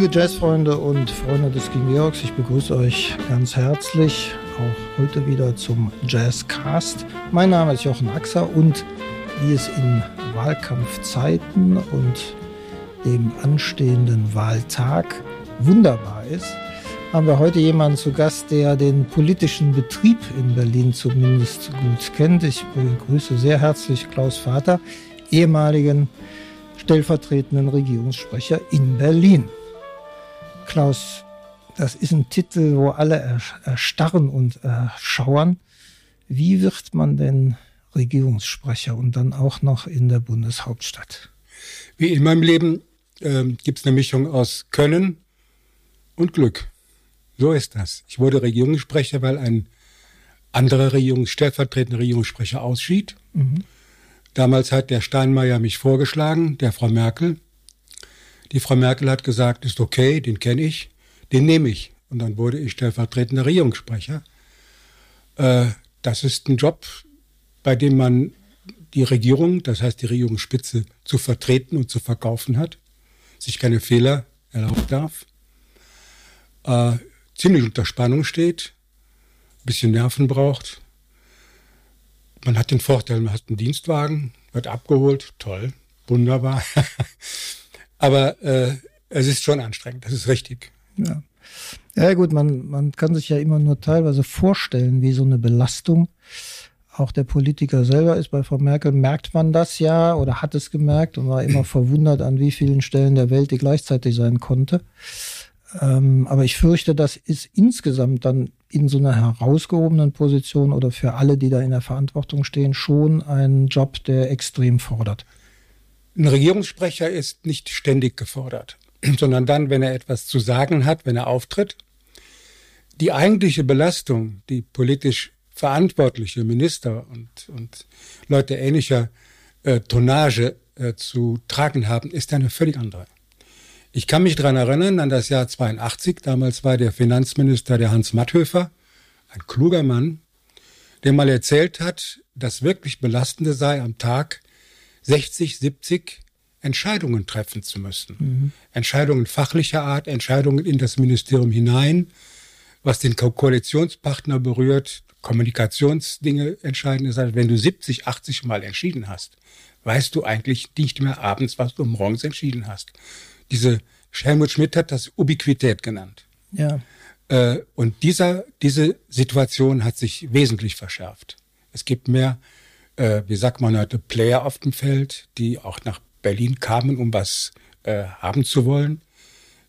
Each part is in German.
Liebe Jazzfreunde und Freunde des King Georgs, ich begrüße euch ganz herzlich auch heute wieder zum Jazzcast. Mein Name ist Jochen Axer und wie es in Wahlkampfzeiten und dem anstehenden Wahltag wunderbar ist, haben wir heute jemanden zu Gast, der den politischen Betrieb in Berlin zumindest gut kennt. Ich begrüße sehr herzlich Klaus Vater, ehemaligen stellvertretenden Regierungssprecher in Berlin. Klaus, das ist ein Titel, wo alle erstarren und erschauern. Wie wird man denn Regierungssprecher und dann auch noch in der Bundeshauptstadt? Wie in meinem Leben äh, gibt es eine Mischung aus Können und Glück. So ist das. Ich wurde Regierungssprecher, weil ein anderer Regierungs stellvertretender Regierungssprecher ausschied. Mhm. Damals hat der Steinmeier mich vorgeschlagen, der Frau Merkel. Die Frau Merkel hat gesagt, ist okay, den kenne ich, den nehme ich. Und dann wurde ich stellvertretender Regierungssprecher. Äh, das ist ein Job, bei dem man die Regierung, das heißt die Regierungsspitze, zu vertreten und zu verkaufen hat, sich keine Fehler erlauben darf. Äh, ziemlich unter Spannung steht, ein bisschen Nerven braucht. Man hat den Vorteil, man hat einen Dienstwagen, wird abgeholt, toll, wunderbar. Aber äh, es ist schon anstrengend, das ist richtig. Ja. Ja gut, man, man kann sich ja immer nur teilweise vorstellen, wie so eine Belastung auch der Politiker selber ist. Bei Frau Merkel merkt man das ja oder hat es gemerkt und war immer verwundert, an wie vielen Stellen der Welt die gleichzeitig sein konnte. Ähm, aber ich fürchte, das ist insgesamt dann in so einer herausgehobenen Position oder für alle, die da in der Verantwortung stehen, schon ein Job, der extrem fordert. Ein Regierungssprecher ist nicht ständig gefordert, sondern dann, wenn er etwas zu sagen hat, wenn er auftritt. Die eigentliche Belastung, die politisch verantwortliche Minister und, und Leute ähnlicher äh, Tonnage äh, zu tragen haben, ist eine völlig andere. Ich kann mich daran erinnern, an das Jahr 82. Damals war der Finanzminister der Hans Matthöfer, ein kluger Mann, der mal erzählt hat, das wirklich Belastende sei am Tag 60, 70 Entscheidungen treffen zu müssen. Mhm. Entscheidungen fachlicher Art, Entscheidungen in das Ministerium hinein, was den Ko Koalitionspartner berührt, Kommunikationsdinge entscheiden. Das heißt, wenn du 70, 80 Mal entschieden hast, weißt du eigentlich nicht mehr abends, was du morgens entschieden hast diese Helmut Schmidt hat das Ubiquität genannt. Ja. Äh, und dieser, diese Situation hat sich wesentlich verschärft. Es gibt mehr, äh, wie sagt man heute, Player auf dem Feld, die auch nach Berlin kamen, um was äh, haben zu wollen.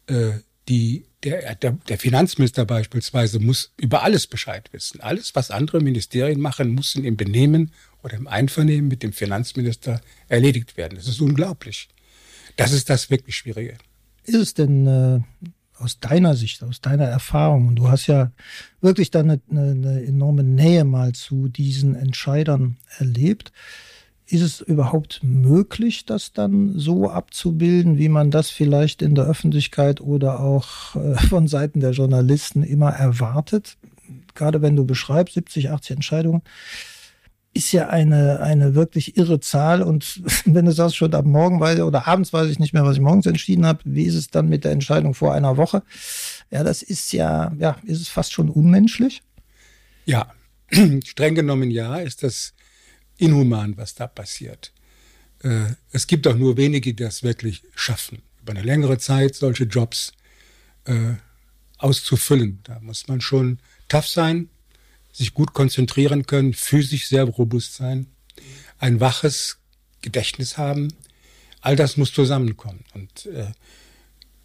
Äh, die, der, der, der Finanzminister beispielsweise muss über alles Bescheid wissen. Alles, was andere Ministerien machen, muss im Benehmen oder im Einvernehmen mit dem Finanzminister erledigt werden. Das ist unglaublich. Das ist das wirklich Schwierige. Ist es denn äh, aus deiner Sicht, aus deiner Erfahrung, und du hast ja wirklich dann eine, eine enorme Nähe mal zu diesen Entscheidern erlebt, ist es überhaupt möglich, das dann so abzubilden, wie man das vielleicht in der Öffentlichkeit oder auch äh, von Seiten der Journalisten immer erwartet? Gerade wenn du beschreibst, 70, 80 Entscheidungen, ist ja eine, eine wirklich irre Zahl. Und wenn du sagst, schon ab morgen weiß oder abends weiß ich nicht mehr, was ich morgens entschieden habe, wie ist es dann mit der Entscheidung vor einer Woche? Ja, das ist ja, ja, ist es fast schon unmenschlich? Ja, streng genommen ja, ist das inhuman, was da passiert. Äh, es gibt auch nur wenige, die das wirklich schaffen, über eine längere Zeit solche Jobs äh, auszufüllen. Da muss man schon tough sein, sich gut konzentrieren können, physisch sehr robust sein, ein waches Gedächtnis haben. All das muss zusammenkommen. Und äh,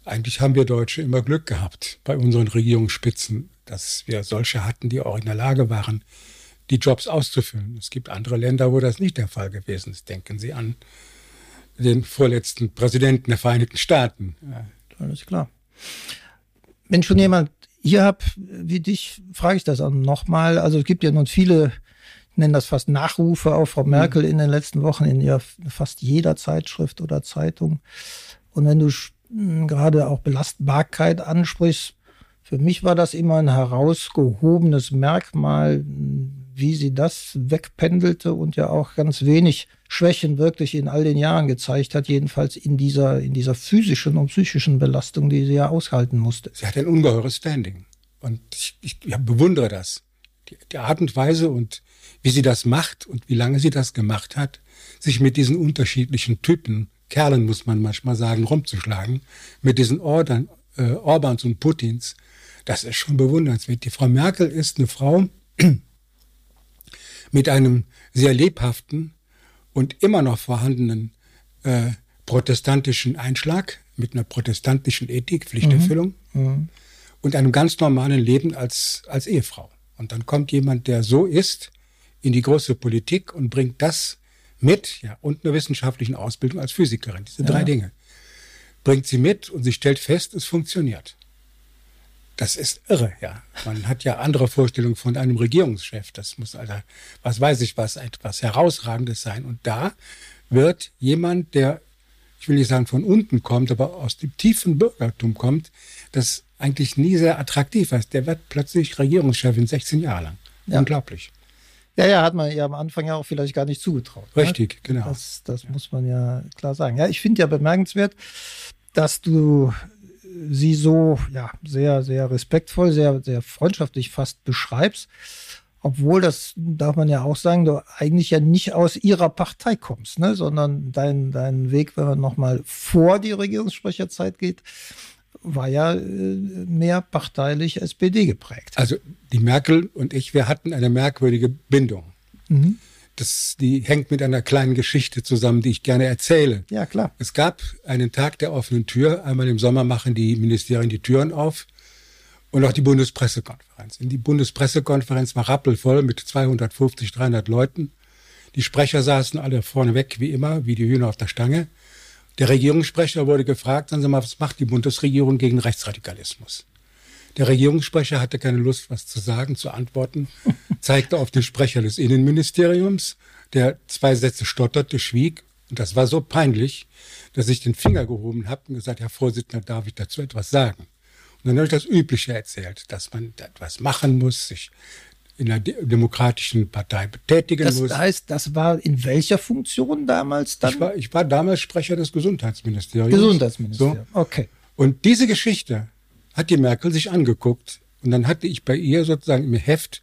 eigentlich haben wir Deutsche immer Glück gehabt bei unseren Regierungsspitzen, dass wir solche hatten, die auch in der Lage waren, die Jobs auszufüllen. Es gibt andere Länder, wo das nicht der Fall gewesen ist. Denken Sie an den vorletzten Präsidenten der Vereinigten Staaten. Alles klar. Wenn schon jemand hier habe, wie dich, frage ich das auch nochmal. Also es gibt ja nun viele, nennen das fast Nachrufe auf Frau Merkel in den letzten Wochen in ja fast jeder Zeitschrift oder Zeitung. Und wenn du hm, gerade auch Belastbarkeit ansprichst, für mich war das immer ein herausgehobenes Merkmal, wie sie das wegpendelte und ja auch ganz wenig Schwächen wirklich in all den Jahren gezeigt hat, jedenfalls in dieser, in dieser physischen und psychischen Belastung, die sie ja aushalten musste. Sie hat ein ungeheures Standing. Und ich, ich, ich bewundere das. Die, die Art und Weise und wie sie das macht und wie lange sie das gemacht hat, sich mit diesen unterschiedlichen Typen, Kerlen muss man manchmal sagen, rumzuschlagen, mit diesen Ordern, äh, Orbans und Putins, das ist schon bewundernswert. Die Frau Merkel ist eine Frau mit einem sehr lebhaften und immer noch vorhandenen äh, protestantischen Einschlag, mit einer protestantischen Ethik, Pflichterfüllung mhm. Mhm. und einem ganz normalen Leben als, als Ehefrau. Und dann kommt jemand, der so ist, in die große Politik und bringt das mit, ja, und eine wissenschaftliche Ausbildung als Physikerin, diese ja. drei Dinge. Bringt sie mit und sie stellt fest, es funktioniert. Das ist irre, ja. Man hat ja andere Vorstellungen von einem Regierungschef. Das muss also, was weiß ich, was etwas Herausragendes sein. Und da wird jemand, der, ich will nicht sagen von unten kommt, aber aus dem tiefen Bürgertum kommt, das eigentlich nie sehr attraktiv ist, der wird plötzlich Regierungschef in 16 Jahren lang. Ja. Unglaublich. Ja, ja, hat man ja am Anfang ja auch vielleicht gar nicht zugetraut. Ne? Richtig, ne? genau. Das, das ja. muss man ja klar sagen. Ja, ich finde ja bemerkenswert, dass du sie so ja, sehr, sehr respektvoll, sehr, sehr freundschaftlich fast beschreibst. Obwohl, das darf man ja auch sagen, du eigentlich ja nicht aus ihrer Partei kommst, ne? sondern dein, dein Weg, wenn man nochmal vor die Regierungssprecherzeit geht, war ja äh, mehr parteilich SPD geprägt. Also die Merkel und ich, wir hatten eine merkwürdige Bindung. Mhm. Das, die hängt mit einer kleinen Geschichte zusammen, die ich gerne erzähle. Ja, klar. Es gab einen Tag der offenen Tür. Einmal im Sommer machen die Ministerien die Türen auf. Und auch die Bundespressekonferenz. In die Bundespressekonferenz war rappelvoll mit 250, 300 Leuten. Die Sprecher saßen alle vorneweg, wie immer, wie die Hühner auf der Stange. Der Regierungssprecher wurde gefragt, sagen Sie mal, was macht die Bundesregierung gegen Rechtsradikalismus? Der Regierungssprecher hatte keine Lust, was zu sagen, zu antworten, zeigte auf den Sprecher des Innenministeriums, der zwei Sätze stotterte, schwieg. Und das war so peinlich, dass ich den Finger gehoben habe und gesagt, Herr Vorsitzender, darf ich dazu etwas sagen? Und dann habe ich das Übliche erzählt, dass man etwas machen muss, sich in einer demokratischen Partei betätigen das muss. Das heißt, das war in welcher Funktion damals dann? Ich war, ich war damals Sprecher des Gesundheitsministeriums. Gesundheitsministerium, so. okay. Und diese Geschichte hat die Merkel sich angeguckt. Und dann hatte ich bei ihr sozusagen im Heft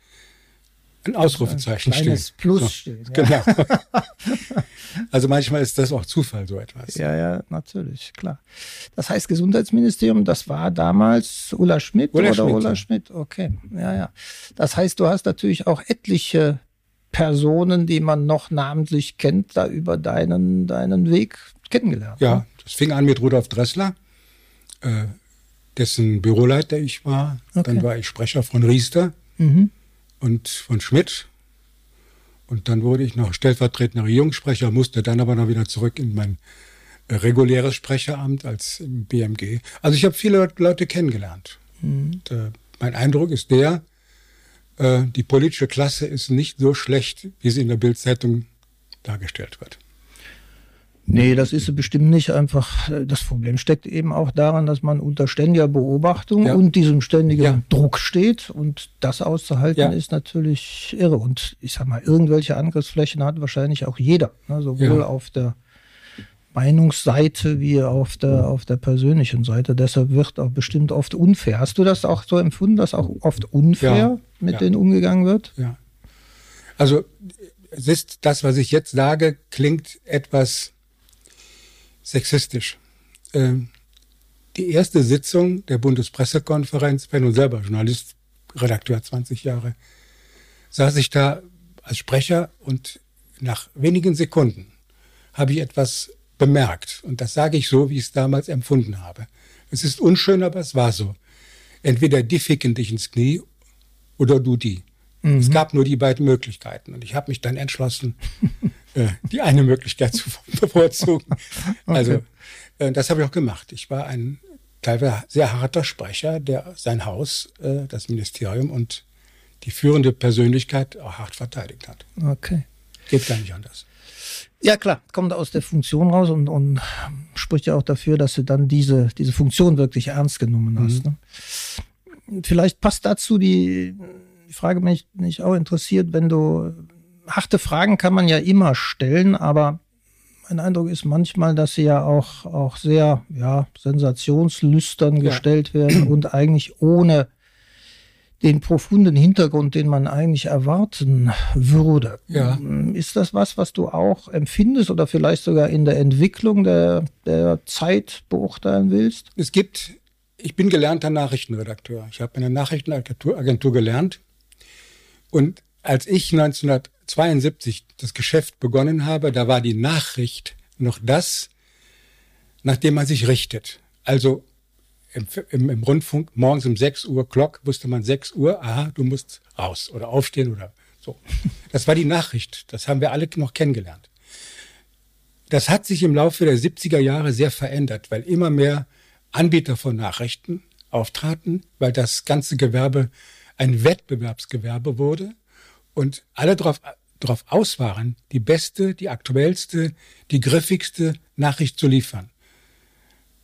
ein Ausrufezeichen ein kleines stehen. Plus so, stehen. Ja. Genau. also manchmal ist das auch Zufall, so etwas. Ja, ja, natürlich, klar. Das heißt, Gesundheitsministerium, das war damals Ulla Schmidt Ulla oder Schmidt, Ulla ja. Schmidt? Okay, ja, ja. Das heißt, du hast natürlich auch etliche Personen, die man noch namentlich kennt, da über deinen, deinen Weg kennengelernt. Ja, ne? das fing an mit Rudolf Dressler. Äh, dessen Büroleiter ich war. Okay. Dann war ich Sprecher von Riester mhm. Und von Schmidt. Und dann wurde ich noch stellvertretender Regierungssprecher, musste dann aber noch wieder zurück in mein äh, reguläres Sprecheramt als BMG. Also ich habe viele Leute kennengelernt. Mhm. Und, äh, mein Eindruck ist der, äh, die politische Klasse ist nicht so schlecht, wie sie in der Bildzeitung dargestellt wird. Nee, das ist bestimmt nicht einfach. Das Problem steckt eben auch daran, dass man unter ständiger Beobachtung ja. und diesem ständigen ja. Druck steht. Und das auszuhalten ja. ist natürlich irre. Und ich sag mal, irgendwelche Angriffsflächen hat wahrscheinlich auch jeder. Ne? Sowohl auf der Meinungsseite wie auf der, auf der persönlichen Seite. Deshalb wird auch bestimmt oft unfair. Hast du das auch so empfunden, dass auch oft unfair mit denen umgegangen wird? Ja. Also, es ist das, was ich jetzt sage, klingt etwas sexistisch. Ähm, die erste Sitzung der Bundespressekonferenz, bin nun selber Journalist, Redakteur 20 Jahre, saß ich da als Sprecher und nach wenigen Sekunden habe ich etwas bemerkt. Und das sage ich so, wie ich es damals empfunden habe. Es ist unschön, aber es war so. Entweder die ficken dich ins Knie oder du die. Mhm. Es gab nur die beiden Möglichkeiten. Und ich habe mich dann entschlossen, äh, die eine Möglichkeit zu bevorzugen. Okay. Also äh, das habe ich auch gemacht. Ich war ein teilweise sehr harter Sprecher, der sein Haus, äh, das Ministerium und die führende Persönlichkeit auch hart verteidigt hat. Okay. Geht gar nicht anders. Ja, klar, kommt aus der Funktion raus und, und spricht ja auch dafür, dass du dann diese, diese Funktion wirklich ernst genommen hast. Mhm. Ne? Vielleicht passt dazu die frage mich nicht auch interessiert, wenn du harte Fragen kann man ja immer stellen, aber mein Eindruck ist manchmal, dass sie ja auch, auch sehr ja, sensationslüstern ja. gestellt werden und eigentlich ohne den profunden Hintergrund, den man eigentlich erwarten würde. Ja. Ist das was, was du auch empfindest oder vielleicht sogar in der Entwicklung der, der Zeit beurteilen willst? Es gibt, ich bin gelernter Nachrichtenredakteur. Ich habe in der Nachrichtenagentur gelernt. Und als ich 1972 das Geschäft begonnen habe, da war die Nachricht noch das, nach dem man sich richtet. Also im, im, im Rundfunk morgens um 6 Uhr Glock wusste man 6 Uhr, aha, du musst raus oder aufstehen oder so. Das war die Nachricht. Das haben wir alle noch kennengelernt. Das hat sich im Laufe der 70er Jahre sehr verändert, weil immer mehr Anbieter von Nachrichten auftraten, weil das ganze Gewerbe ein Wettbewerbsgewerbe wurde und alle darauf darauf aus waren, die beste, die aktuellste, die griffigste Nachricht zu liefern.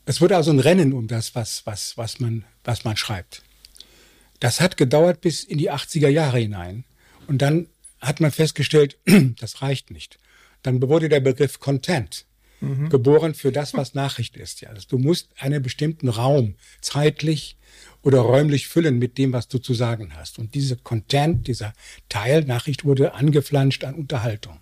Es wurde also ein Rennen um das, was, was, was, man, was man schreibt. Das hat gedauert bis in die 80er Jahre hinein. Und dann hat man festgestellt, das reicht nicht. Dann wurde der Begriff Content mhm. geboren für das, was Nachricht ist. Ja, also du musst einen bestimmten Raum zeitlich oder räumlich füllen mit dem, was du zu sagen hast. Und diese Content, dieser Teil Nachricht wurde angeflanscht an Unterhaltung.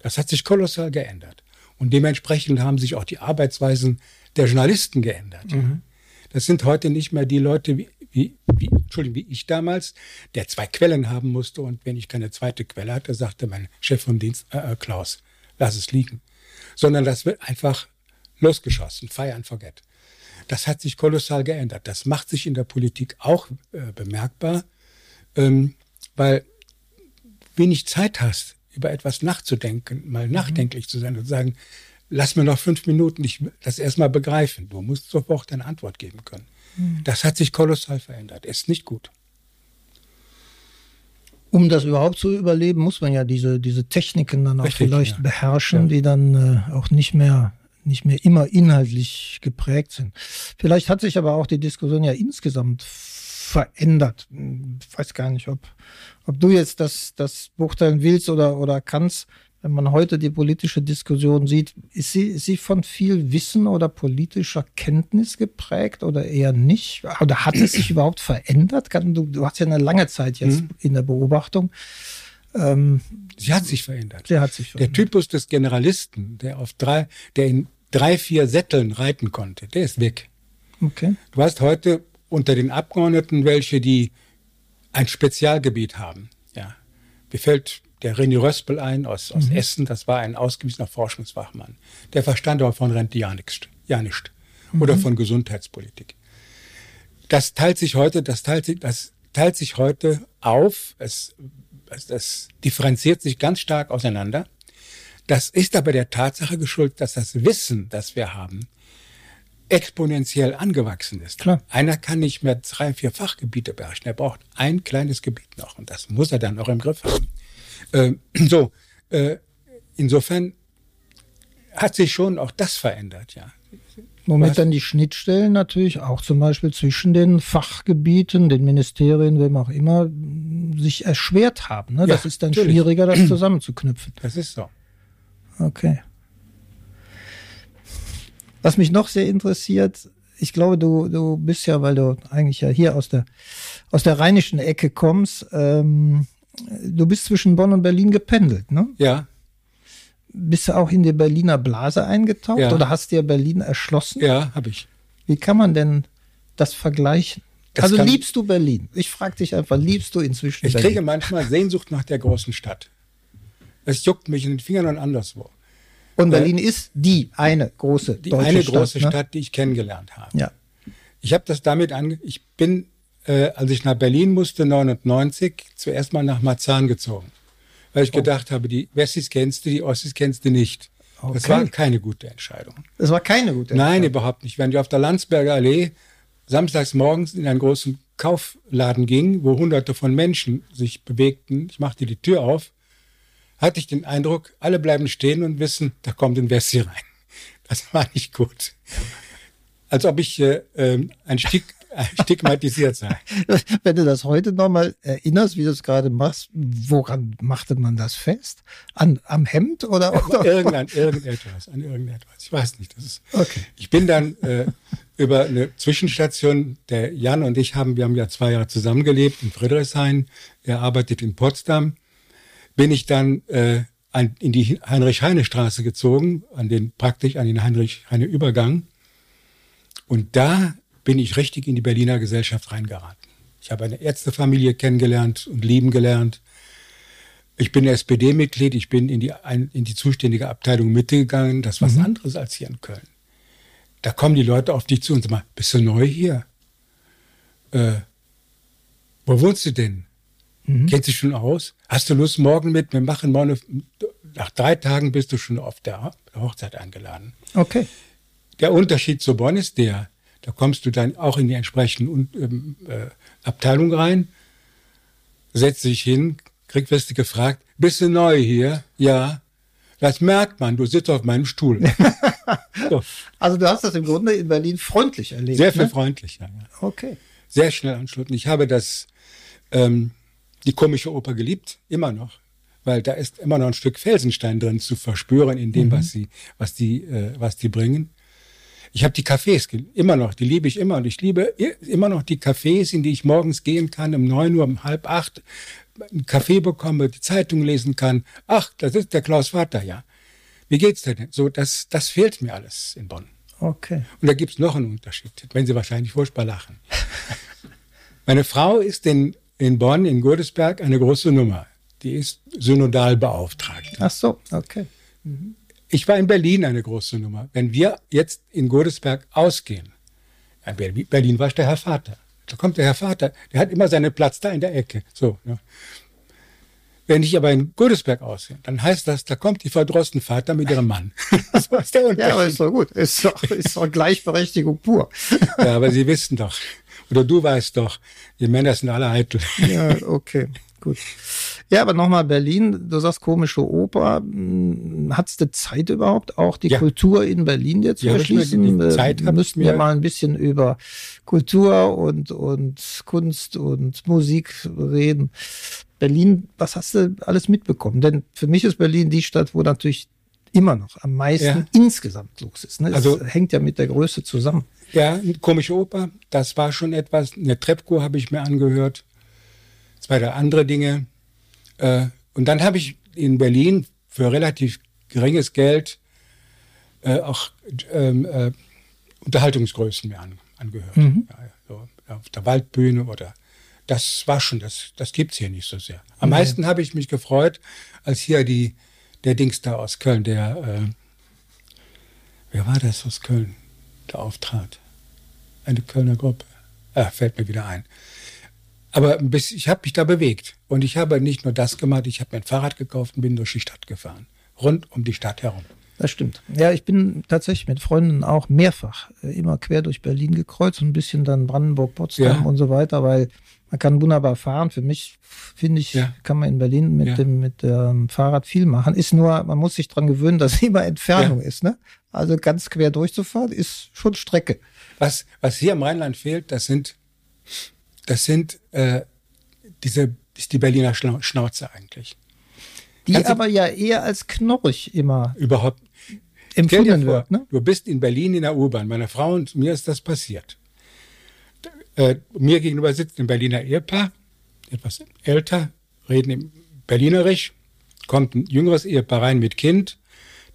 Das hat sich kolossal geändert. Und dementsprechend haben sich auch die Arbeitsweisen der Journalisten geändert. Mhm. Das sind heute nicht mehr die Leute wie, wie, wie, Entschuldigung, wie ich damals, der zwei Quellen haben musste und wenn ich keine zweite Quelle hatte, sagte mein Chef vom Dienst, äh, äh, Klaus, lass es liegen. Sondern das wird einfach losgeschossen, fire and forget. Das hat sich kolossal geändert. Das macht sich in der Politik auch äh, bemerkbar, ähm, weil wenig Zeit hast, über etwas nachzudenken, mal mhm. nachdenklich zu sein und zu sagen, lass mir noch fünf Minuten ich das erstmal begreifen. Du musst sofort eine Antwort geben können. Mhm. Das hat sich kolossal verändert. Ist nicht gut. Um das überhaupt zu überleben, muss man ja diese, diese Techniken dann auch Richtig, vielleicht ja. beherrschen, ja. die dann äh, auch nicht mehr, nicht mehr immer inhaltlich geprägt sind. Vielleicht hat sich aber auch die Diskussion ja insgesamt verändert. Ich weiß gar nicht, ob, ob du jetzt das, das beurteilen willst oder, oder kannst wenn man heute die politische Diskussion sieht, ist sie, ist sie von viel Wissen oder politischer Kenntnis geprägt oder eher nicht? Oder hat es sich überhaupt verändert? Du, du hast ja eine lange Zeit jetzt mhm. in der Beobachtung. Ähm, sie hat sich verändert. Sie hat sich verändert. Der Typus des Generalisten, der auf drei, der in drei, vier Sätteln reiten konnte, der ist weg. Okay. Du hast heute unter den Abgeordneten welche, die ein Spezialgebiet haben. Ja. Mir fällt der René Röspel ein aus, aus mhm. Essen. Das war ein ausgewiesener Forschungsfachmann. Der verstand aber von Rente ja nichts. Ja nicht. Mhm. Oder von Gesundheitspolitik. Das teilt sich heute, das teilt sich, das teilt sich heute auf. Es, es, das differenziert sich ganz stark auseinander. Das ist aber der Tatsache geschuldet, dass das Wissen, das wir haben, exponentiell angewachsen ist. Klar. Einer kann nicht mehr drei, vier Fachgebiete beherrschen. Er braucht ein kleines Gebiet noch und das muss er dann auch im Griff haben. Äh, so, äh, insofern hat sich schon auch das verändert, ja. Womit dann die Schnittstellen natürlich auch zum Beispiel zwischen den Fachgebieten, den Ministerien, wem auch immer, sich erschwert haben. Ne? Ja, das ist dann natürlich. schwieriger, das zusammenzuknüpfen. Das ist so. Okay. Was mich noch sehr interessiert, ich glaube, du, du bist ja, weil du eigentlich ja hier aus der, aus der rheinischen Ecke kommst, ähm, du bist zwischen Bonn und Berlin gependelt, ne? Ja. Bist du auch in die Berliner Blase eingetaucht ja. oder hast dir Berlin erschlossen? Ja, habe ich. Wie kann man denn das vergleichen? Das also liebst du Berlin? Ich frage dich einfach, liebst du inzwischen ich Berlin? Ich kriege manchmal Sehnsucht nach der großen Stadt. Es juckt mich in den Fingern und anderswo. Und Berlin äh, ist die eine große die deutsche eine große Stadt, ne? Stadt, die ich kennengelernt habe. Ja. Ich habe das damit an. Ich bin äh, als ich nach Berlin musste, 99, zuerst mal nach Marzahn gezogen. Weil ich oh. gedacht habe, die Wessis kennst du, die Ossis kennst du nicht. Okay. Das war keine gute Entscheidung. Das war keine gute Entscheidung? Nein, überhaupt nicht. Wenn du auf der Landsberger Allee samstags morgens in einen großen Kaufladen ging, wo hunderte von Menschen sich bewegten, ich machte die Tür auf, hatte ich den Eindruck, alle bleiben stehen und wissen, da kommt ein Wessi rein. Das war nicht gut. Als ob ich äh, ähm, ein Stück stigmatisiert sein. Wenn du das heute nochmal erinnerst, wie du es gerade machst, woran machte man das fest? An, am Hemd oder? oder? Irgendwann, irgendetwas, an irgendetwas. Ich weiß nicht. Das ist, okay. Ich bin dann äh, über eine Zwischenstation, der Jan und ich haben, wir haben ja zwei Jahre zusammengelebt in Friedrichshain. Er arbeitet in Potsdam. Bin ich dann äh, an, in die Heinrich-Heine-Straße gezogen, an den praktisch an den Heinrich-Heine-Übergang. Und da bin ich richtig in die Berliner Gesellschaft reingeraten. Ich habe eine Ärztefamilie kennengelernt und lieben gelernt. Ich bin SPD-Mitglied, ich bin in die, in die zuständige Abteilung Mitte gegangen. Das ist was mhm. anderes als hier in Köln. Da kommen die Leute auf dich zu und sagen, bist du neu hier? Äh, wo wohnst du denn? Mhm. Kennst du schon aus? Hast du Lust morgen mit? Wir machen morgen, nach drei Tagen bist du schon auf der Hochzeit eingeladen. Okay. Der Unterschied zu Bonn ist der, da kommst du dann auch in die entsprechenden ähm, äh, Abteilung rein, setzt dich hin, kriegst wirst du gefragt, bist du neu hier? Ja. Das merkt man, du sitzt auf meinem Stuhl. so. Also du hast das im Grunde in Berlin freundlich erlebt. Sehr viel ne? freundlicher, ja. Okay. Sehr schnell anschlucken. Ich habe das, ähm, die komische Oper geliebt, immer noch. Weil da ist immer noch ein Stück Felsenstein drin zu verspüren in dem, mhm. was sie, was die, äh, was die bringen. Ich habe die Cafés immer noch, die liebe ich immer und ich liebe immer noch die Cafés, in die ich morgens gehen kann, um neun Uhr, um halb acht, einen Kaffee bekomme, die Zeitung lesen kann. Ach, das ist der Klaus Vater, ja. Wie geht's denn? So, das, das fehlt mir alles in Bonn. Okay. Und da gibt's noch einen Unterschied, wenn Sie wahrscheinlich furchtbar lachen. Meine Frau ist in, in Bonn, in Godesberg, eine große Nummer. Die ist synodal beauftragt. Ach so, okay. Mhm. Ich war in Berlin eine große Nummer. Wenn wir jetzt in Godesberg ausgehen, in Berlin war ich der Herr Vater. Da kommt der Herr Vater, der hat immer seinen Platz da in der Ecke. So. Ja. Wenn ich aber in Godesberg aussehe, dann heißt das, da kommt die verdrossen Vater mit ihrem Mann. so ist der ja, aber ist doch gut. Ist doch, ist doch Gleichberechtigung pur. ja, aber Sie wissen doch, oder du weißt doch, die Männer sind alle eitel. ja, okay, gut. Ja, aber nochmal Berlin, du sagst komische Oper. Hm, Hattest du Zeit überhaupt, auch die ja. Kultur in Berlin jetzt zu ja, erschließen? Die Zeit wir müssten ja mal ein bisschen über Kultur und, und Kunst und Musik reden. Berlin, was hast du alles mitbekommen? Denn für mich ist Berlin die Stadt, wo natürlich immer noch am meisten ja. insgesamt los ist. Ne? Also hängt ja mit der Größe zusammen. Ja, komische Oper, das war schon etwas. Eine Trepko habe ich mir angehört. Zwei, drei andere Dinge. Äh, und dann habe ich in Berlin für relativ geringes Geld äh, auch ähm, äh, Unterhaltungsgrößen mir an, angehört. Mhm. Ja, so auf der Waldbühne oder das war schon, das, das gibt's hier nicht so sehr. Am mhm. meisten habe ich mich gefreut, als hier die, der Dings da aus Köln, der, äh, wer war das aus Köln, der auftrat? Eine Kölner Gruppe. Ah, fällt mir wieder ein. Aber bis, ich habe mich da bewegt. Und ich habe nicht nur das gemacht, ich habe mir ein Fahrrad gekauft und bin durch die Stadt gefahren. Rund um die Stadt herum. Das stimmt. Ja, ich bin tatsächlich mit Freunden auch mehrfach äh, immer quer durch Berlin gekreuzt und ein bisschen dann Brandenburg, Potsdam ja. und so weiter, weil man kann wunderbar fahren. Für mich, finde ich, ja. kann man in Berlin mit ja. dem mit dem Fahrrad viel machen. Ist nur, man muss sich dran gewöhnen, dass immer Entfernung ist. Ne? Also ganz quer durchzufahren ist schon Strecke. Was, was hier im Rheinland fehlt, das sind das sind äh, diese ist die Berliner Schnauze eigentlich. Die Kannst aber ja eher als knorrig immer überhaupt empfunden wird. Ne? Du bist in Berlin in der U-Bahn. Meiner Frau und mir ist das passiert. Äh, mir gegenüber sitzt ein Berliner Ehepaar, etwas älter, reden im Berlinerisch, kommt ein jüngeres Ehepaar rein mit Kind.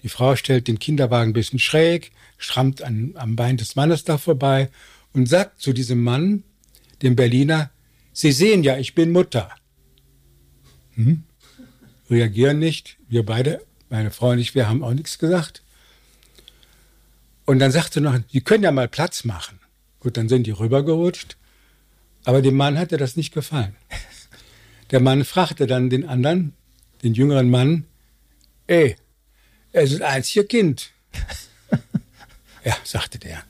Die Frau stellt den Kinderwagen ein bisschen schräg, schrammt an, am Bein des Mannes da vorbei und sagt zu diesem Mann, dem Berliner, Sie sehen ja, ich bin Mutter. Hm? Reagieren nicht. Wir beide, meine Frau und ich, wir haben auch nichts gesagt. Und dann sagte noch, Sie können ja mal Platz machen. Gut, dann sind die rübergerutscht. Aber dem Mann hatte das nicht gefallen. Der Mann fragte dann den anderen, den jüngeren Mann, ey, er ist ein einziger Kind. ja, sagte der.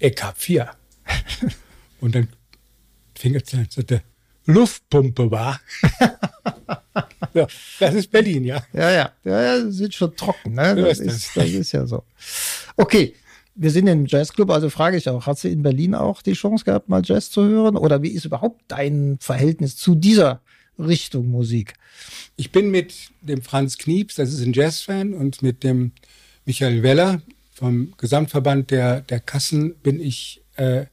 Ich hab vier. Und dann fing er an, sagte, Luftpumpe war. ja, das ist Berlin, ja. Ja, ja, ja, ja sind schon trocken, ne? Das, ist, das ist ja so. Okay, wir sind im Jazzclub, also frage ich auch, hast du in Berlin auch die Chance gehabt, mal Jazz zu hören? Oder wie ist überhaupt dein Verhältnis zu dieser Richtung Musik? Ich bin mit dem Franz Knieps, das ist ein Jazzfan, und mit dem Michael Weller vom Gesamtverband der, der Kassen bin ich äh,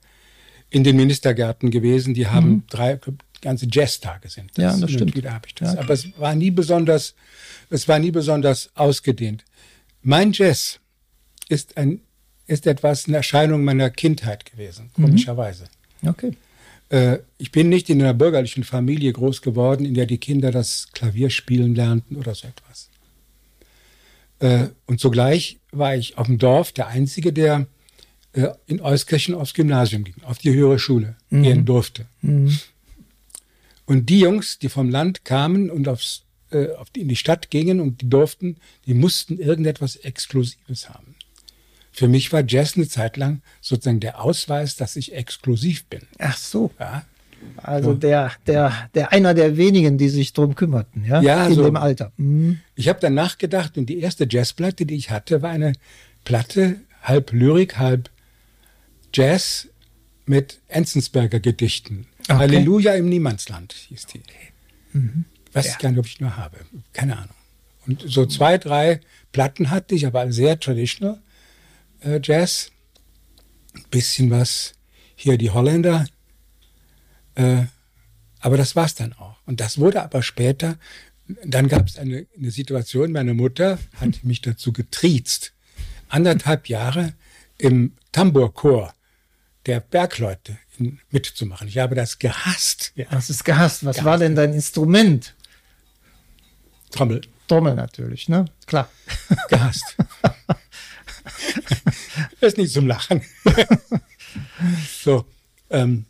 in den Ministergärten gewesen. Die haben mhm. drei ganze Jazztage sind. Das. Ja, das stimmt. Wieder habe ich das. Ja, Aber es war nie besonders, es war nie besonders ausgedehnt. Mein Jazz ist ein ist etwas eine Erscheinung meiner Kindheit gewesen, mhm. komischerweise. Mhm. Okay. Äh, ich bin nicht in einer bürgerlichen Familie groß geworden, in der die Kinder das Klavier spielen lernten oder so etwas. Äh, und zugleich war ich auf dem Dorf der Einzige, der äh, in Euskirchen aufs Gymnasium ging, auf die höhere Schule mhm. gehen durfte. Mhm. Und die Jungs, die vom Land kamen und aufs, äh, auf die, in die Stadt gingen und die durften, die mussten irgendetwas Exklusives haben. Für mich war Jazz eine Zeit lang sozusagen der Ausweis, dass ich exklusiv bin. Ach so. Ja. Also so. der, der, der einer der wenigen, die sich drum kümmerten, ja, ja in so. dem Alter. Mhm. Ich habe dann nachgedacht und die erste Jazzplatte, die ich hatte, war eine Platte, halb Lyrik, halb Jazz mit Enzensberger Gedichten. Okay. Halleluja im Niemandsland hieß die. Mhm. Weiß ja. ich gar nicht, ob ich nur habe. Keine Ahnung. Und so zwei, drei Platten hatte ich, aber sehr traditional äh, Jazz. Ein bisschen was hier die Holländer. Äh, aber das war's dann auch. Und das wurde aber später, dann gab es eine, eine Situation, meine Mutter hat mich dazu getriezt, anderthalb Jahre im Tambourchor der Bergleute in, mitzumachen. Ich habe das gehasst. Ja. Das ist gehasst. Was gehasst. war denn dein Instrument? Trommel. Trommel natürlich, ne? Klar. Gehasst. das ist nicht zum Lachen. so. Ähm,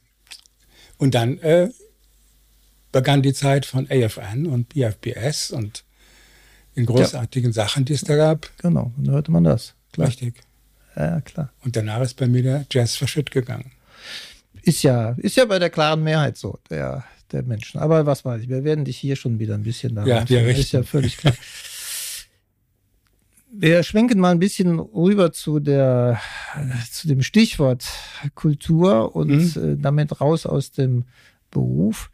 und dann äh, begann die Zeit von AFN und BFBS und in großartigen ja. Sachen, die es da gab. Genau, dann hörte man das. Klar. Richtig. Ja, klar. Und danach ist bei mir der Jazz verschütt gegangen. Ist ja, ist ja bei der klaren Mehrheit so, der, der Menschen. Aber was weiß ich, wir werden dich hier schon wieder ein bisschen da. Ja, dir recht. Ist ja völlig klar. Wir schwenken mal ein bisschen rüber zu der, zu dem Stichwort Kultur und mhm. äh, damit raus aus dem Beruf.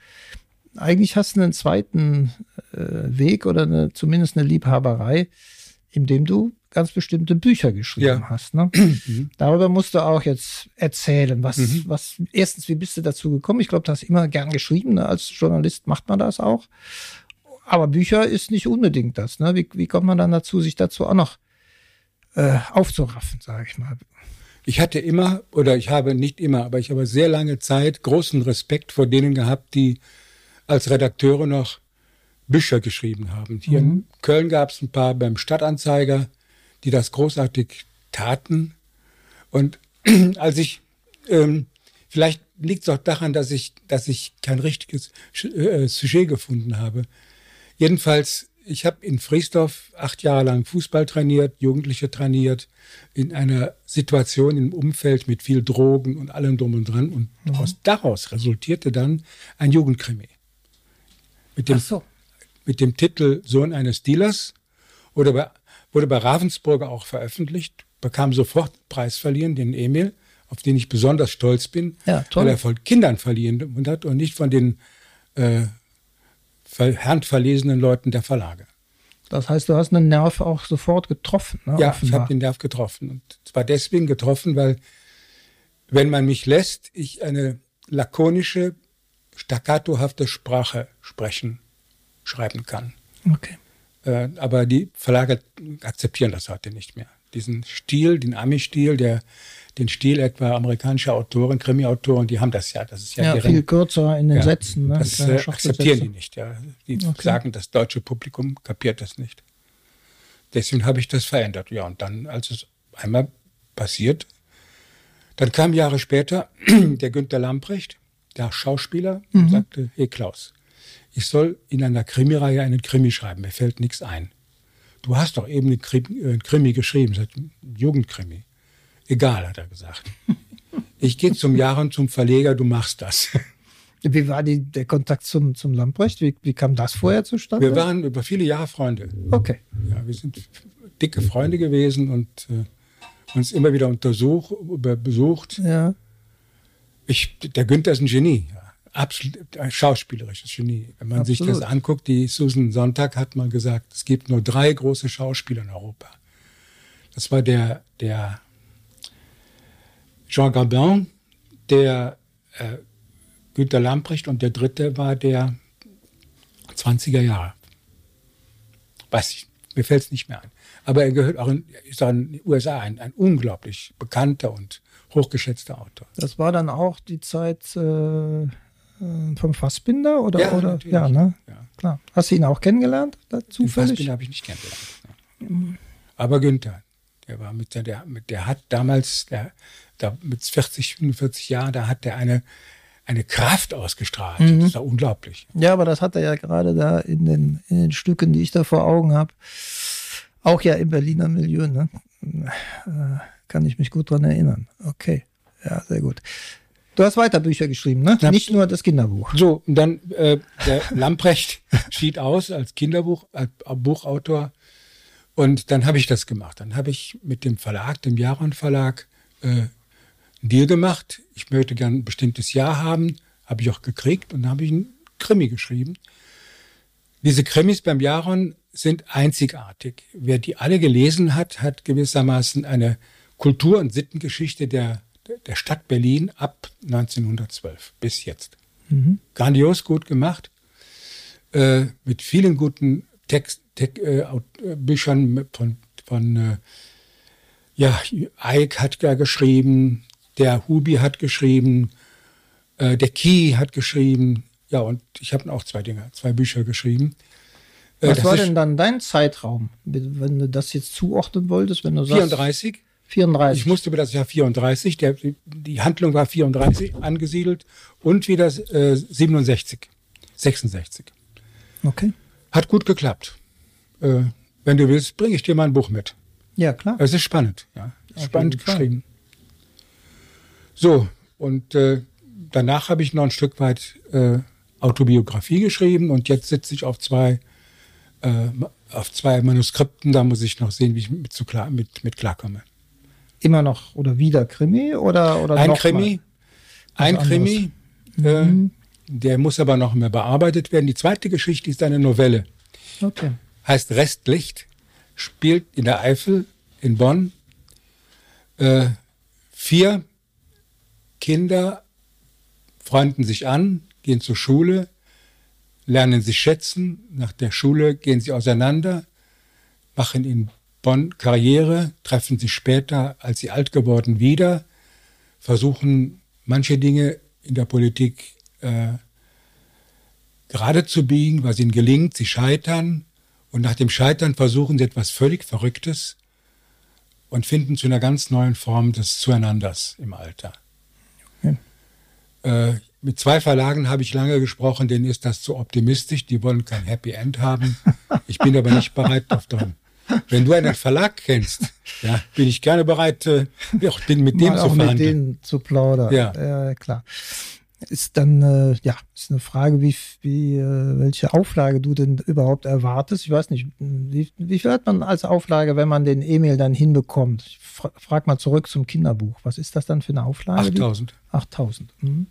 Eigentlich hast du einen zweiten äh, Weg oder eine, zumindest eine Liebhaberei, in dem du ganz bestimmte Bücher geschrieben ja. hast. Ne? Mhm. Darüber musst du auch jetzt erzählen. Was, mhm. was, erstens, wie bist du dazu gekommen? Ich glaube, du hast immer gern geschrieben. Ne? Als Journalist macht man das auch. Aber Bücher ist nicht unbedingt das. Ne? Wie, wie kommt man dann dazu, sich dazu auch noch äh, aufzuraffen, sage ich mal? Ich hatte immer, oder ich habe nicht immer, aber ich habe sehr lange Zeit großen Respekt vor denen gehabt, die als Redakteure noch Bücher geschrieben haben. Hier mhm. in Köln gab es ein paar beim Stadtanzeiger, die das großartig taten. Und als ich, ähm, vielleicht liegt es auch daran, dass ich, dass ich kein richtiges äh, Sujet gefunden habe. Jedenfalls, ich habe in Friesdorf acht Jahre lang Fußball trainiert, Jugendliche trainiert, in einer Situation im Umfeld mit viel Drogen und allem drum und dran. Und mhm. aus, daraus resultierte dann ein Jugendkrimi. Mit dem, so. mit dem Titel Sohn eines Dealers oder bei, wurde bei Ravensburger auch veröffentlicht, bekam sofort Preis verliehen, den Emil, auf den ich besonders stolz bin, ja, weil er von Kindern verliehen hat und nicht von den äh, handverlesenen Leuten der Verlage. Das heißt, du hast einen Nerv auch sofort getroffen. Ne? Ja, offenbar. ich habe den Nerv getroffen. Und zwar deswegen getroffen, weil, wenn man mich lässt, ich eine lakonische, staccatohafte Sprache sprechen, schreiben kann. Okay. Äh, aber die Verlage akzeptieren das heute nicht mehr. Diesen Stil, den Ami-Stil, der den Stil etwa amerikanischer Autoren, Krimi-Autoren, die haben das ja. Das ist ja, ja deren, viel kürzer in den ja, Sätzen. Ne? Das äh, akzeptieren die nicht. Ja. Die okay. sagen, das deutsche Publikum kapiert das nicht. Deswegen habe ich das verändert. Ja, und dann, als es einmal passiert, dann kam Jahre später der Günter Lamprecht, der Schauspieler, mhm. und sagte, hey Klaus, ich soll in einer Krimireihe einen Krimi schreiben, mir fällt nichts ein. Du hast doch eben einen Krimi, äh, einen Krimi geschrieben, einen Jugendkrimi. Egal, hat er gesagt. Ich gehe zum Jahren zum Verleger, du machst das. Wie war die, der Kontakt zum, zum Lamprecht? Wie, wie kam das vorher zustande? Wir waren über viele Jahre Freunde. Okay. Ja, wir sind dicke Freunde gewesen und äh, uns immer wieder untersucht, besucht. Ja. Ich, der Günther ist ein Genie. Absolut ein schauspielerisches Genie. Wenn man Absolut. sich das anguckt, die Susan Sonntag hat mal gesagt, es gibt nur drei große Schauspieler in Europa. Das war der, der Jean Gabin, der äh, Günter Lamprecht und der dritte war der 20er Jahre. Weiß ich, mir fällt es nicht mehr ein. Aber er gehört auch in, ist auch in den USA ein, ein unglaublich bekannter und hochgeschätzter Autor. Das war dann auch die Zeit äh, äh, vom Fassbinder oder? Ja, oder? ja, ne? ja. Klar. Hast du ihn auch kennengelernt? Den Fassbinder habe ich nicht kennengelernt. Aber Günther, der war mit der, der, der hat damals, der, da mit 40, 45 Jahren, da hat der eine, eine Kraft ausgestrahlt. Mhm. Das ist ja unglaublich. Ja, aber das hat er ja gerade da in den, in den Stücken, die ich da vor Augen habe, auch ja im Berliner Milieu, ne? Äh, kann ich mich gut dran erinnern. Okay. Ja, sehr gut. Du hast weiter Bücher geschrieben, ne? Ja. Nicht nur das Kinderbuch. So, und dann äh, der Lamprecht schied aus als Kinderbuch, als Buchautor. Und dann habe ich das gemacht. Dann habe ich mit dem Verlag, dem Jaron Verlag, äh, einen Deal gemacht. Ich möchte gern ein bestimmtes Jahr haben. Habe ich auch gekriegt und dann habe ich einen Krimi geschrieben. Diese Krimis beim Jaron sind einzigartig. Wer die alle gelesen hat, hat gewissermaßen eine Kultur- und Sittengeschichte der der Stadt Berlin ab 1912 bis jetzt. Mhm. Grandios gut gemacht, äh, mit vielen guten Text, Text äh, Büchern von, von äh, ja, Eick hat ja geschrieben, der Hubi hat geschrieben, äh, der Key hat geschrieben, ja, und ich habe auch zwei Dinge, zwei Bücher geschrieben. Äh, Was war denn dann dein Zeitraum, wenn du das jetzt zuordnen wolltest, wenn du 34. Sagst, 34. Ich musste über das Jahr 34, der, die Handlung war 34 angesiedelt und wieder äh, 67, 66. Okay. Hat gut geklappt. Äh, wenn du willst, bringe ich dir mal ein Buch mit. Ja, klar. Es ist spannend, ja. spannend geschrieben. So, und äh, danach habe ich noch ein Stück weit äh, Autobiografie geschrieben und jetzt sitze ich auf zwei, äh, auf zwei Manuskripten. Da muss ich noch sehen, wie ich mit, zu klar, mit, mit klarkomme immer noch oder wieder Krimi oder oder ein Krimi, ein Krimi, äh, mhm. der muss aber noch mehr bearbeitet werden. Die zweite Geschichte ist eine Novelle. Okay. Heißt Restlicht, spielt in der Eifel in Bonn. Äh, vier Kinder freunden sich an, gehen zur Schule, lernen sich schätzen. Nach der Schule gehen sie auseinander, machen in Bonn Karriere, treffen sich später, als sie alt geworden, wieder, versuchen manche Dinge in der Politik äh, gerade zu biegen, was ihnen gelingt, sie scheitern und nach dem Scheitern versuchen sie etwas völlig Verrücktes und finden zu einer ganz neuen Form des Zueinanders im Alter. Okay. Äh, mit zwei Verlagen habe ich lange gesprochen, denen ist das zu optimistisch, die wollen kein Happy End haben. Ich bin aber nicht bereit dafür. Wenn du einen Verlag kennst, ja, bin ich gerne bereit, äh, auch den, mit dem zu verhandeln. Mit denen zu plaudern. Ja, ja klar. Ist dann, äh, ja, ist eine Frage, wie, wie, äh, welche Auflage du denn überhaupt erwartest. Ich weiß nicht, wie, wie viel hat man als Auflage, wenn man den E-Mail dann hinbekommt? Ich fra frag mal zurück zum Kinderbuch. Was ist das dann für eine Auflage? 8000. 8000. Mhm.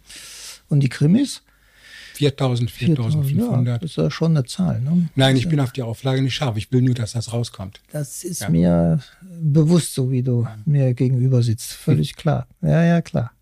Und die Krimis? 4000, 4500. Ja, das ist ja schon eine Zahl. Ne? Nein, ich bin auf die Auflage nicht scharf. Ich will nur, dass das rauskommt. Das ist ja. mir bewusst, so wie du mir gegenüber sitzt. Völlig klar. Ja, ja, klar.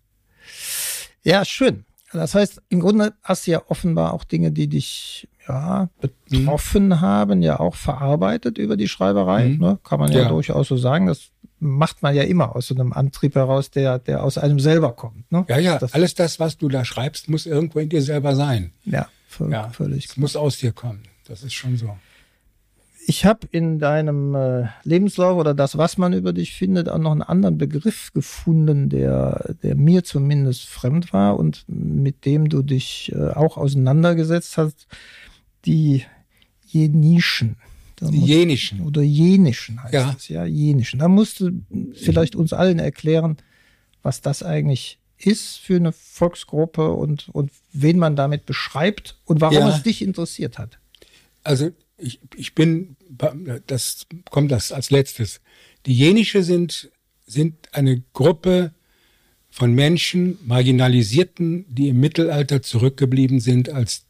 Ja, schön. Das heißt, im Grunde hast du ja offenbar auch Dinge, die dich ja, betroffen mhm. haben, ja auch verarbeitet über die Schreiberei. Mhm. Ne? Kann man ja, ja, durchaus so sagen. Das macht man ja immer aus so einem Antrieb heraus, der, der aus einem selber kommt. Ne? Ja, ja, das, alles das, was du da schreibst, muss irgendwo in dir selber sein. Ja, völlig. Ja, völlig es muss aus dir kommen. Das ist schon so. Ich habe in deinem äh, Lebenslauf oder das, was man über dich findet, auch noch einen anderen Begriff gefunden, der, der mir zumindest fremd war und mit dem du dich äh, auch auseinandergesetzt hast. Die Jenischen. Die jenischen. Oder jenischen heißt ja. es, ja, jenischen. Da musst du vielleicht uns allen erklären, was das eigentlich ist für eine Volksgruppe und, und wen man damit beschreibt und warum ja. es dich interessiert hat. Also ich, ich bin, das kommt das als letztes. Die Jenische sind, sind eine Gruppe von Menschen, Marginalisierten, die im Mittelalter zurückgeblieben sind, als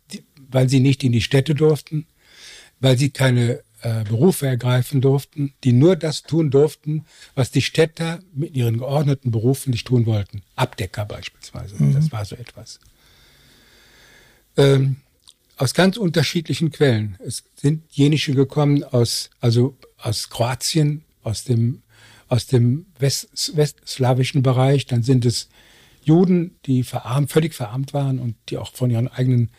weil sie nicht in die Städte durften, weil sie keine äh, Berufe ergreifen durften, die nur das tun durften, was die Städter mit ihren geordneten Berufen nicht tun wollten. Abdecker beispielsweise, mhm. das war so etwas. Ähm, aus ganz unterschiedlichen Quellen. Es sind jenische gekommen aus, also aus Kroatien, aus dem, aus dem west, westslawischen Bereich. Dann sind es Juden, die verarmt, völlig verarmt waren und die auch von ihren eigenen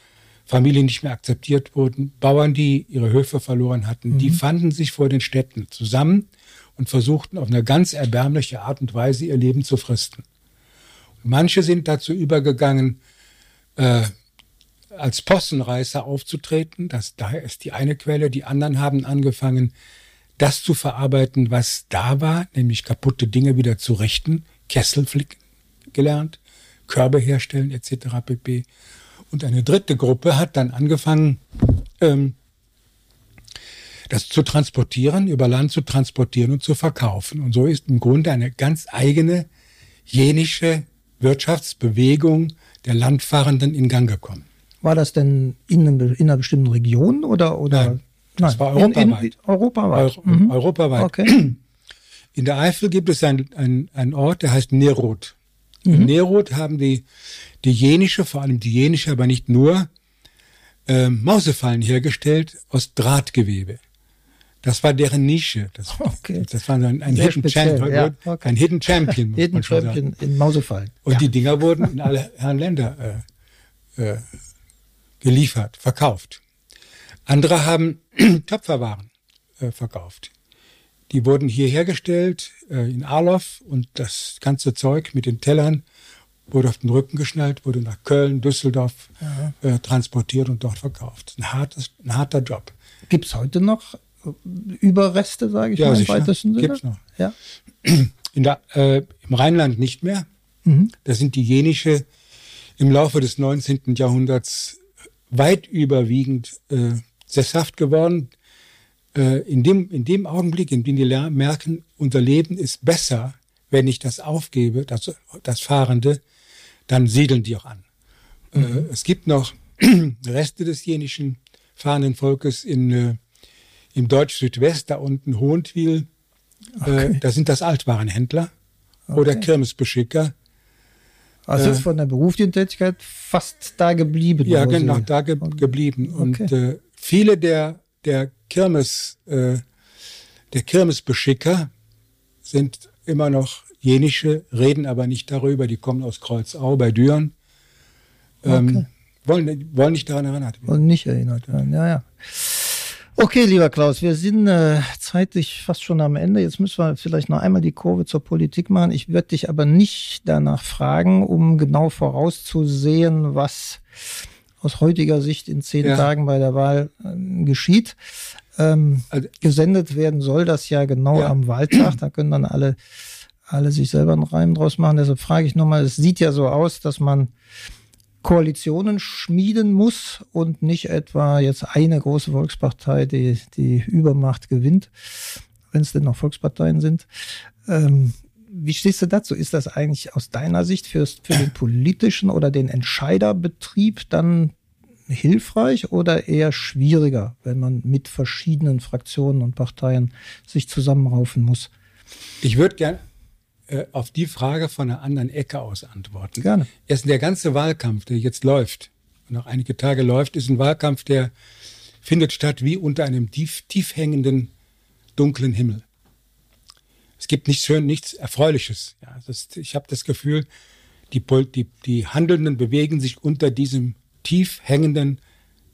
Familien nicht mehr akzeptiert wurden. Bauern, die ihre Höfe verloren hatten, mhm. die fanden sich vor den Städten zusammen und versuchten auf eine ganz erbärmliche Art und Weise ihr Leben zu fristen. Und manche sind dazu übergegangen, äh, als Possenreißer aufzutreten. Das, daher ist die eine Quelle. Die anderen haben angefangen, das zu verarbeiten, was da war, nämlich kaputte Dinge wieder zu richten, Kessel flicken gelernt, Körbe herstellen etc. pp. Und eine dritte Gruppe hat dann angefangen, ähm, das zu transportieren, über Land zu transportieren und zu verkaufen. Und so ist im Grunde eine ganz eigene jenische Wirtschaftsbewegung der Landfahrenden in Gang gekommen. War das denn in, in einer bestimmten Region oder? oder? Nein, das war europaweit. In, in, europaweit. Euro, mhm. Europaweit. Okay. In der Eifel gibt es einen ein Ort, der heißt Neroth. Mhm. In Neroth haben die, die jenische, vor allem die jenische, aber nicht nur, äh, Mausefallen hergestellt aus Drahtgewebe. Das war deren Nische. Das, okay. das war ein, ein Hidden Champion. Ja, okay. Ein Hidden Champion. Hidden Champion in Mausefallen. Und ja. die Dinger wurden in alle Herren Länder äh, äh, geliefert, verkauft. Andere haben Töpferwaren äh, verkauft. Die wurden hier hergestellt äh, in Arloff und das ganze Zeug mit den Tellern wurde auf den Rücken geschnallt, wurde nach Köln, Düsseldorf äh, transportiert und dort verkauft. Ein, hartes, ein harter Job. Gibt es heute noch äh, Überreste, sage ich ja, mal, sicher. im weitesten Sinne? Gibt's noch. Ja. In der, äh, Im Rheinland nicht mehr. Mhm. Da sind die jenische im Laufe des 19. Jahrhunderts weit überwiegend äh, sesshaft geworden. Äh, in, dem, in dem Augenblick, in dem die merken, unser Leben ist besser, wenn ich das aufgebe, das, das Fahrende, dann siedeln die auch an. Äh, mhm. Es gibt noch Reste des jenischen fahrenden Volkes in, äh, im Deutsch-Südwest, da unten Hohentwil. Okay. da sind das Altwarenhändler okay. oder Kirmesbeschicker also ist von der beruflichen Tätigkeit fast da geblieben. Ja, genau, da ge geblieben. Und äh, viele der, der Kirmes, äh, der Kirmesbeschicker sind immer noch jenische, reden aber nicht darüber, die kommen aus Kreuzau bei Düren. Ähm, okay. wollen, wollen nicht daran erinnert werden. Wollen nicht erinnert werden, ja, ja. Okay, lieber Klaus, wir sind äh, zeitlich fast schon am Ende. Jetzt müssen wir vielleicht noch einmal die Kurve zur Politik machen. Ich würde dich aber nicht danach fragen, um genau vorauszusehen, was aus heutiger Sicht in zehn ja. Tagen bei der Wahl äh, geschieht. Ähm, also, gesendet werden soll das ja genau ja. am Wahltag. Da können dann alle, alle sich selber einen Reim draus machen. Deshalb frage ich nochmal, es sieht ja so aus, dass man Koalitionen schmieden muss und nicht etwa jetzt eine große Volkspartei die, die Übermacht gewinnt, wenn es denn noch Volksparteien sind. Ähm, wie stehst du dazu? Ist das eigentlich aus deiner Sicht für, für den politischen oder den Entscheiderbetrieb dann hilfreich oder eher schwieriger, wenn man mit verschiedenen Fraktionen und Parteien sich zusammenraufen muss? Ich würde gerne äh, auf die Frage von einer anderen Ecke aus antworten. Gerne. Erst der ganze Wahlkampf, der jetzt läuft, und noch einige Tage läuft, ist ein Wahlkampf, der findet statt wie unter einem tief, tief hängenden, dunklen Himmel. Es gibt nichts schön, nichts Erfreuliches. Ja, das, ich habe das Gefühl, die, die, die Handelnden bewegen sich unter diesem tief hängenden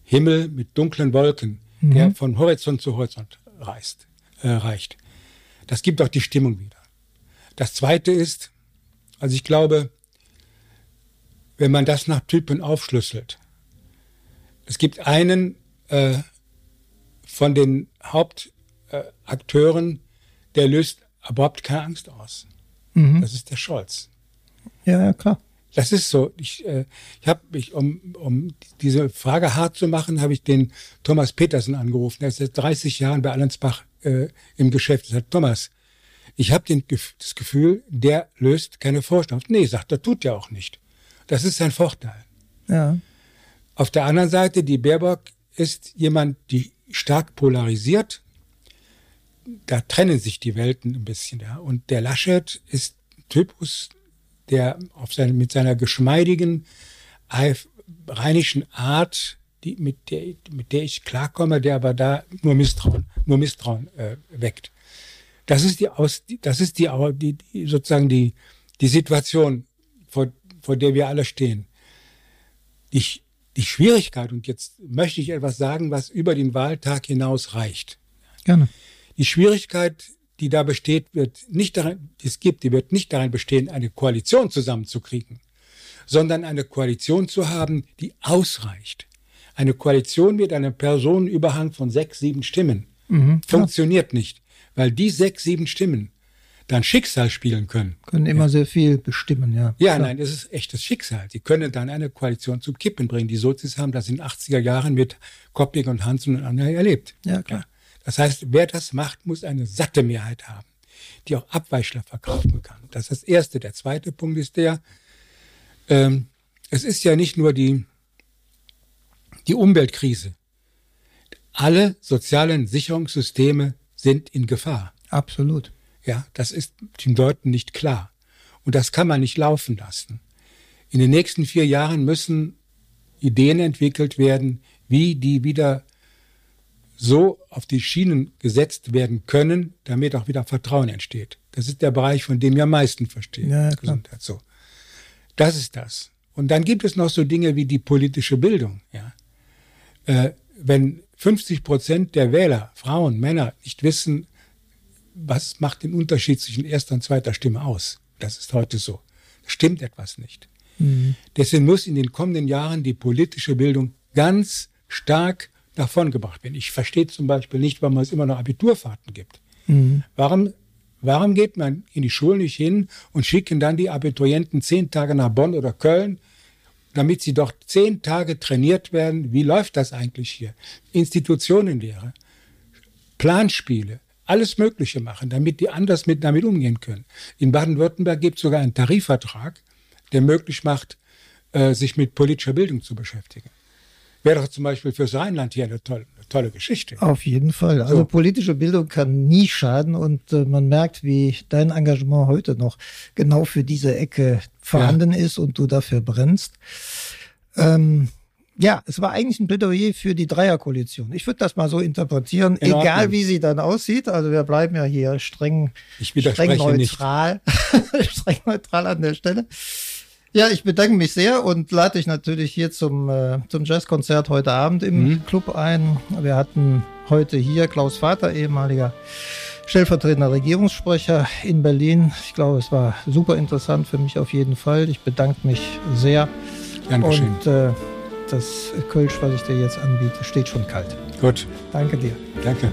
Himmel mit dunklen Wolken, mhm. der von Horizont zu Horizont reist, äh, reicht. Das gibt auch die Stimmung wieder. Das Zweite ist, also ich glaube, wenn man das nach Typen aufschlüsselt, es gibt einen äh, von den Hauptakteuren, äh, der löst überhaupt keine Angst aus. Mhm. Das ist der Scholz. Ja, ja, klar. Das ist so. Ich, äh, ich habe mich, um, um diese Frage hart zu machen, habe ich den Thomas Petersen angerufen. Der ist seit 30 Jahren bei Allensbach äh, im Geschäft. Er sagt, Thomas, Ich habe das Gefühl, der löst keine Vorstellung. Nee, sagt er, tut er auch nicht. Das ist sein Vorteil. Ja. Auf der anderen Seite, die Baerbock ist jemand, die stark polarisiert. Da trennen sich die Welten ein bisschen. Ja. Und der Laschet ist Typus, der auf seine, mit seiner geschmeidigen, rheinischen Art, die, mit, der, mit der ich klarkomme, der aber da nur Misstrauen, nur Misstrauen äh, weckt. Das ist die aus, das ist die, die, die sozusagen die, die Situation, vor, vor der wir alle stehen. Die, die Schwierigkeit, und jetzt möchte ich etwas sagen, was über den Wahltag hinaus reicht. Gerne. Die Schwierigkeit, die da besteht, wird nicht darin, die es gibt, die wird nicht darin bestehen, eine Koalition zusammenzukriegen, sondern eine Koalition zu haben, die ausreicht. Eine Koalition mit einem Personenüberhang von sechs, sieben Stimmen mhm, funktioniert nicht weil die sechs, sieben Stimmen dann Schicksal spielen können. Können immer ja. sehr viel bestimmen, ja. Ja, Klar. nein, es ist echtes Schicksal. Sie können dann eine Koalition zum Kippen bringen. Die Sozis haben das in den 80er Jahren mit Koppig und Hansen und anderen erlebt. Ja, klar. Ja. Das heißt, wer das macht, muss eine satte Mehrheit haben, die auch Abweichler verkaufen kann. Das ist das Erste. Der zweite Punkt ist der, ähm, es ist ja nicht nur die, die Umweltkrise. Alle sozialen Sicherungssysteme sind in Gefahr. Absolut. Ja, das ist den Leuten nicht klar. Und das kann man nicht laufen lassen. In den nächsten vier Jahren müssen Ideen entwickelt werden, wie die wieder so auf die Schienen gesetzt werden können, damit auch wieder Vertrauen entsteht. Das ist der Bereich, von dem wir am meisten verstehen. Ja. Gesundheit. So. Das ist das. Und dann gibt es noch so Dinge wie die politische Bildung. Ja. Äh, wenn 50 Prozent der Wähler, Frauen, Männer, nicht wissen, was macht den Unterschied zwischen erster und zweiter Stimme aus. Das ist heute so. Da stimmt etwas nicht. Mhm. Deswegen muss in den kommenden Jahren die politische Bildung ganz stark davongebracht werden. Ich verstehe zum Beispiel nicht, warum es immer noch Abiturfahrten gibt. Mhm. Warum, warum geht man in die Schulen nicht hin und schicken dann die Abiturienten zehn Tage nach Bonn oder Köln damit sie dort zehn Tage trainiert werden. Wie läuft das eigentlich hier? Institutionenlehre, Planspiele, alles Mögliche machen, damit die anders mit damit umgehen können. In Baden-Württemberg gibt es sogar einen Tarifvertrag, der möglich macht, äh, sich mit politischer Bildung zu beschäftigen. Wäre doch zum Beispiel fürs Rheinland hier eine tolle, eine tolle Geschichte. Auf jeden Fall. Also so. politische Bildung kann nie schaden und äh, man merkt, wie dein Engagement heute noch genau für diese Ecke vorhanden ja. ist und du dafür brennst. Ähm, ja, es war eigentlich ein Plädoyer für die Dreierkoalition. Ich würde das mal so interpretieren, In egal Ordnung. wie sie dann aussieht. Also wir bleiben ja hier streng, streng neutral, streng neutral an der Stelle. Ja, ich bedanke mich sehr und lade dich natürlich hier zum, äh, zum Jazzkonzert heute Abend im mhm. Club ein. Wir hatten heute hier Klaus Vater, ehemaliger stellvertretender Regierungssprecher in Berlin. Ich glaube, es war super interessant für mich auf jeden Fall. Ich bedanke mich sehr. Dankeschön. Und äh, das Kölsch, was ich dir jetzt anbiete, steht schon kalt. Gut. Danke dir. Danke.